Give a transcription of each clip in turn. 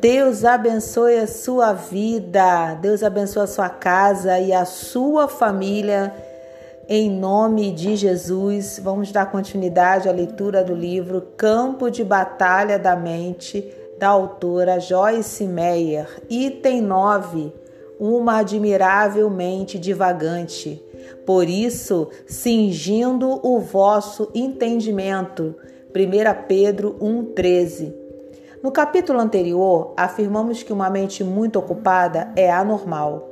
Deus abençoe a sua vida, Deus abençoe a sua casa e a sua família. Em nome de Jesus, vamos dar continuidade à leitura do livro Campo de Batalha da Mente, da autora Joyce Meyer. Item 9: Uma admirável mente divagante. Por isso, cingindo o vosso entendimento. 1 Pedro 1,13 no capítulo anterior, afirmamos que uma mente muito ocupada é anormal.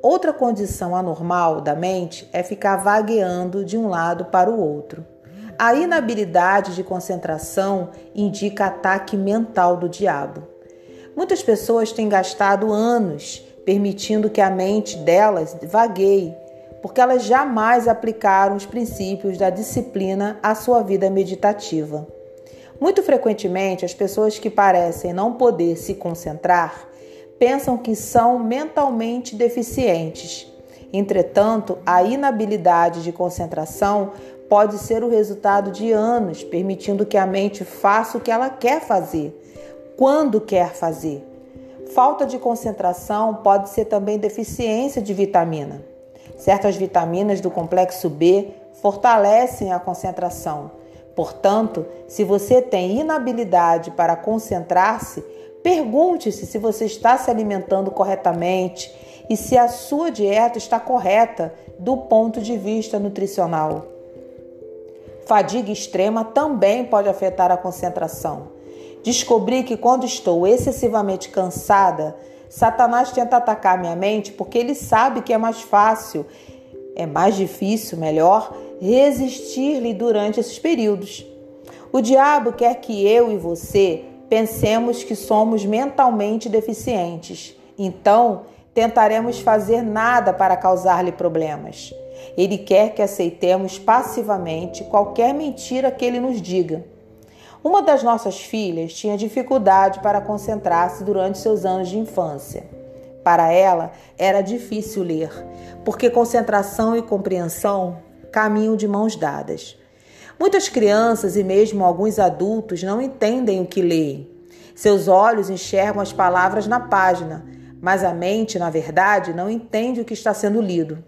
Outra condição anormal da mente é ficar vagueando de um lado para o outro. A inabilidade de concentração indica ataque mental do diabo. Muitas pessoas têm gastado anos permitindo que a mente delas vagueie, porque elas jamais aplicaram os princípios da disciplina à sua vida meditativa. Muito frequentemente, as pessoas que parecem não poder se concentrar pensam que são mentalmente deficientes. Entretanto, a inabilidade de concentração pode ser o resultado de anos permitindo que a mente faça o que ela quer fazer, quando quer fazer. Falta de concentração pode ser também deficiência de vitamina. Certas vitaminas do complexo B fortalecem a concentração Portanto, se você tem inabilidade para concentrar-se, pergunte-se se você está se alimentando corretamente e se a sua dieta está correta do ponto de vista nutricional. Fadiga extrema também pode afetar a concentração. Descobri que quando estou excessivamente cansada, Satanás tenta atacar minha mente porque ele sabe que é mais fácil, é mais difícil, melhor, resistir-lhe durante esses períodos. O diabo quer que eu e você pensemos que somos mentalmente deficientes. Então, tentaremos fazer nada para causar-lhe problemas. Ele quer que aceitemos passivamente qualquer mentira que ele nos diga. Uma das nossas filhas tinha dificuldade para concentrar-se durante seus anos de infância. Para ela, era difícil ler, porque concentração e compreensão caminham de mãos dadas. Muitas crianças e mesmo alguns adultos não entendem o que leem. Seus olhos enxergam as palavras na página, mas a mente, na verdade, não entende o que está sendo lido.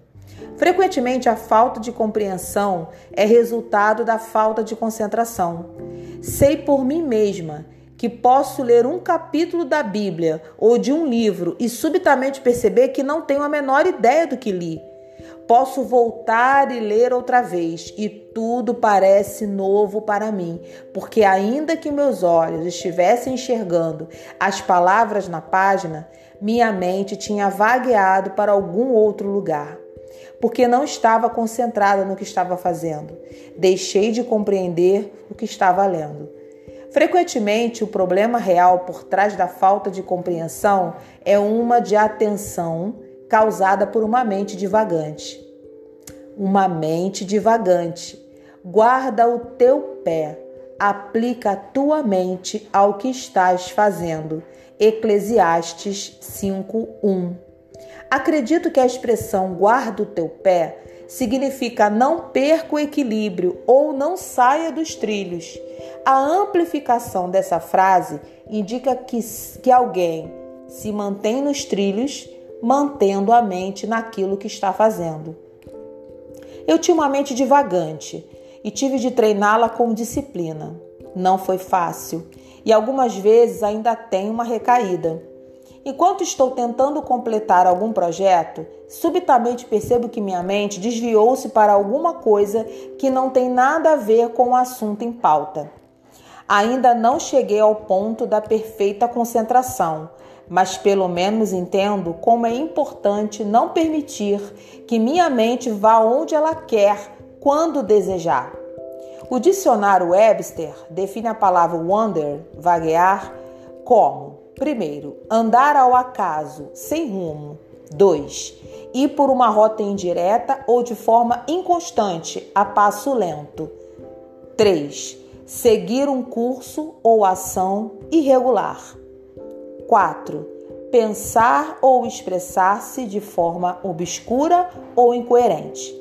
Frequentemente, a falta de compreensão é resultado da falta de concentração. Sei por mim mesma que posso ler um capítulo da Bíblia ou de um livro e subitamente perceber que não tenho a menor ideia do que li. Posso voltar e ler outra vez e tudo parece novo para mim, porque ainda que meus olhos estivessem enxergando as palavras na página, minha mente tinha vagueado para algum outro lugar, porque não estava concentrada no que estava fazendo. Deixei de compreender o que estava lendo. Frequentemente, o problema real por trás da falta de compreensão é uma de atenção causada por uma mente divagante. Uma mente divagante. Guarda o teu pé, aplica a tua mente ao que estás fazendo. Eclesiastes 5:1. Acredito que a expressão guarda o teu pé significa não perca o equilíbrio ou não saia dos trilhos. A amplificação dessa frase indica que, que alguém se mantém nos trilhos mantendo a mente naquilo que está fazendo. Eu tinha uma mente divagante e tive de treiná-la com disciplina. Não foi fácil e algumas vezes ainda tenho uma recaída. Enquanto estou tentando completar algum projeto, subitamente percebo que minha mente desviou-se para alguma coisa que não tem nada a ver com o assunto em pauta. Ainda não cheguei ao ponto da perfeita concentração, mas pelo menos entendo como é importante não permitir que minha mente vá onde ela quer, quando desejar. O dicionário Webster define a palavra wander, vaguear, como: primeiro, andar ao acaso, sem rumo. 2. Ir por uma rota indireta ou de forma inconstante, a passo lento. 3. Seguir um curso ou ação irregular. 4. Pensar ou expressar-se de forma obscura ou incoerente.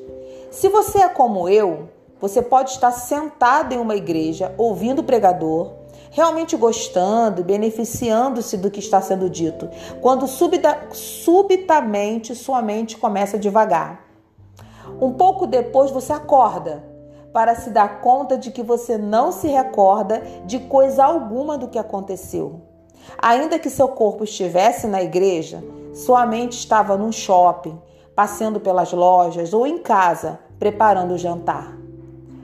Se você é como eu, Você pode estar sentado em uma igreja, ouvindo o pregador, realmente gostando, beneficiando-se do que está sendo dito, quando subita, subitamente sua mente começa a devagar. Um pouco depois você acorda para se dar conta de que você não se recorda de coisa alguma do que aconteceu. Ainda que seu corpo estivesse na igreja, sua mente estava num shopping, passeando pelas lojas ou em casa, preparando o jantar.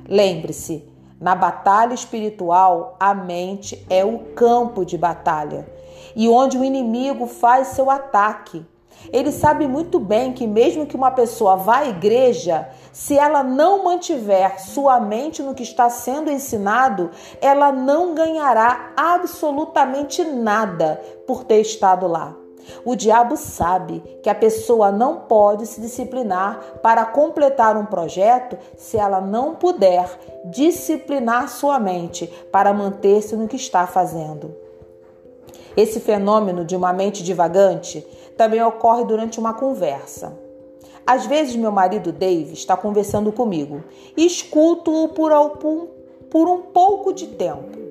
Lembre-se, na batalha espiritual, a mente é o campo de batalha e onde o inimigo faz seu ataque. Ele sabe muito bem que, mesmo que uma pessoa vá à igreja, se ela não mantiver sua mente no que está sendo ensinado, ela não ganhará absolutamente nada por ter estado lá. O diabo sabe que a pessoa não pode se disciplinar para completar um projeto se ela não puder disciplinar sua mente para manter-se no que está fazendo. Esse fenômeno de uma mente divagante também ocorre durante uma conversa. Às vezes, meu marido Dave está conversando comigo e escuto-o por, por um pouco de tempo.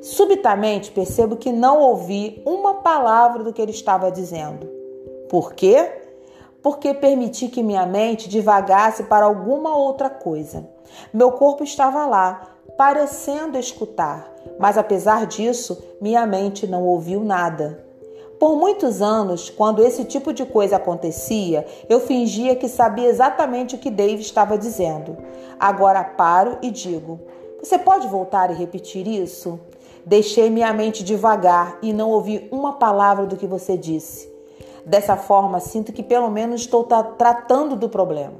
Subitamente percebo que não ouvi uma palavra do que ele estava dizendo. Por quê? Porque permiti que minha mente divagasse para alguma outra coisa. Meu corpo estava lá, parecendo escutar, mas apesar disso, minha mente não ouviu nada. Por muitos anos, quando esse tipo de coisa acontecia, eu fingia que sabia exatamente o que Dave estava dizendo. Agora paro e digo: Você pode voltar e repetir isso? Deixei minha mente devagar e não ouvi uma palavra do que você disse. Dessa forma, sinto que pelo menos estou tratando do problema.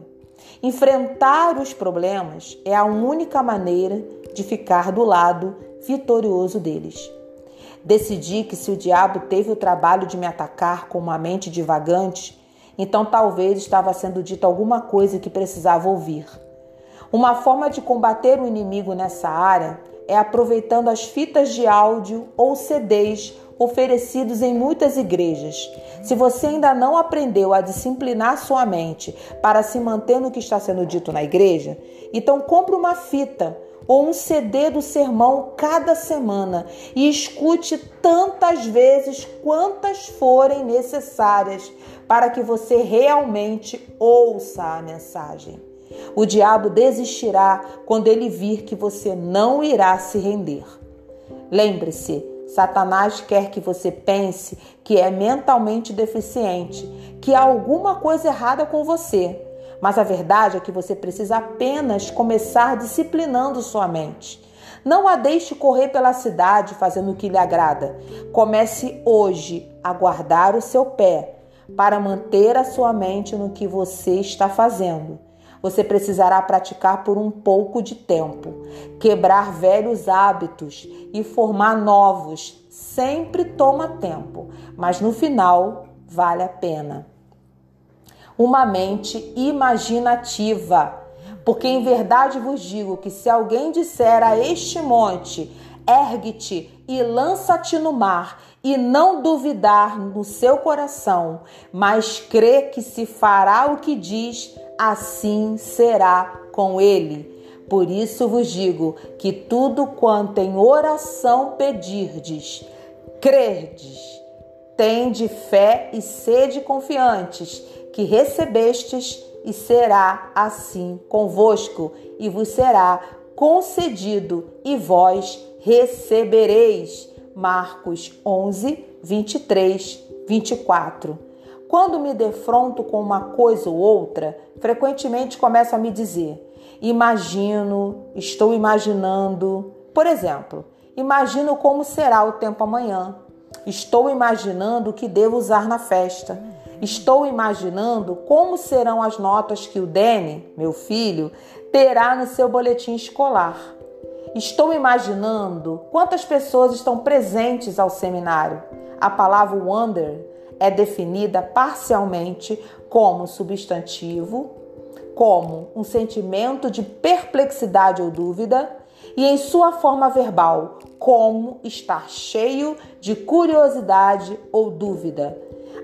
Enfrentar os problemas é a única maneira de ficar do lado vitorioso deles. Decidi que se o diabo teve o trabalho de me atacar com uma mente divagante, então talvez estava sendo dito alguma coisa que precisava ouvir. Uma forma de combater o inimigo nessa área é aproveitando as fitas de áudio ou CDs oferecidos em muitas igrejas. Se você ainda não aprendeu a disciplinar sua mente para se manter no que está sendo dito na igreja, então compre uma fita ou um CD do sermão cada semana e escute tantas vezes quantas forem necessárias para que você realmente ouça a mensagem. O diabo desistirá quando ele vir que você não irá se render. Lembre-se, Satanás quer que você pense que é mentalmente deficiente, que há alguma coisa errada com você mas a verdade é que você precisa apenas começar disciplinando sua mente. Não a deixe correr pela cidade fazendo o que lhe agrada. Comece hoje a guardar o seu pé para manter a sua mente no que você está fazendo. Você precisará praticar por um pouco de tempo, quebrar velhos hábitos e formar novos. Sempre toma tempo, mas no final vale a pena uma mente imaginativa. Porque em verdade vos digo que se alguém disser a este monte, ergue-te e lança-te no mar, e não duvidar no seu coração, mas crê que se fará o que diz, assim será com ele. Por isso vos digo que tudo quanto em oração pedirdes, crerdes, tende fé e sede confiantes que recebestes, e será assim convosco, e vos será concedido, e vós recebereis. Marcos 11, 23, 24. Quando me defronto com uma coisa ou outra, frequentemente começo a me dizer: imagino, estou imaginando. Por exemplo, imagino como será o tempo amanhã. Estou imaginando o que devo usar na festa. Estou imaginando como serão as notas que o Dene, meu filho, terá no seu boletim escolar. Estou imaginando quantas pessoas estão presentes ao seminário. A palavra wonder é definida parcialmente como substantivo, como um sentimento de perplexidade ou dúvida, e em sua forma verbal, como estar cheio de curiosidade ou dúvida.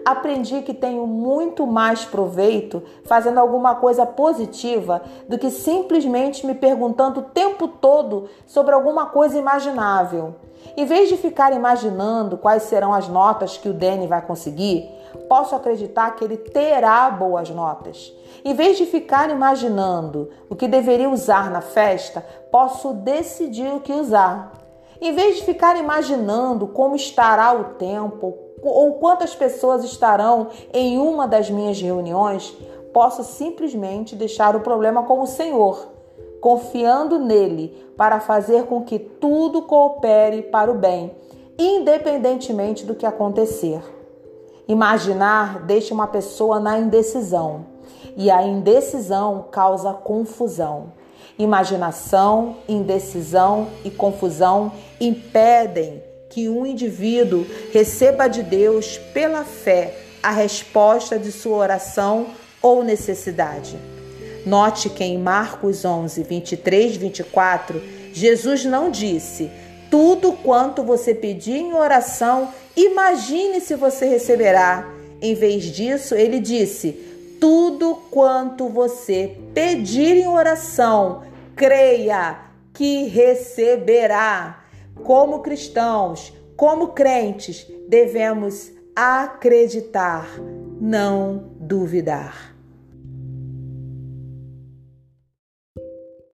Aprendi que tenho muito mais proveito fazendo alguma coisa positiva do que simplesmente me perguntando o tempo todo sobre alguma coisa imaginável. Em vez de ficar imaginando quais serão as notas que o Danny vai conseguir, posso acreditar que ele terá boas notas. Em vez de ficar imaginando o que deveria usar na festa, posso decidir o que usar. Em vez de ficar imaginando como estará o tempo ou quantas pessoas estarão em uma das minhas reuniões, posso simplesmente deixar o problema com o Senhor, confiando nele para fazer com que tudo coopere para o bem, independentemente do que acontecer. Imaginar deixa uma pessoa na indecisão e a indecisão causa confusão. Imaginação, indecisão e confusão impedem que um indivíduo receba de Deus pela fé a resposta de sua oração ou necessidade. Note que em Marcos 11, 23, 24, Jesus não disse: Tudo quanto você pedir em oração, imagine se você receberá. Em vez disso, ele disse: Tudo quanto você pedir em oração, creia que receberá. Como cristãos, como crentes, devemos acreditar, não duvidar.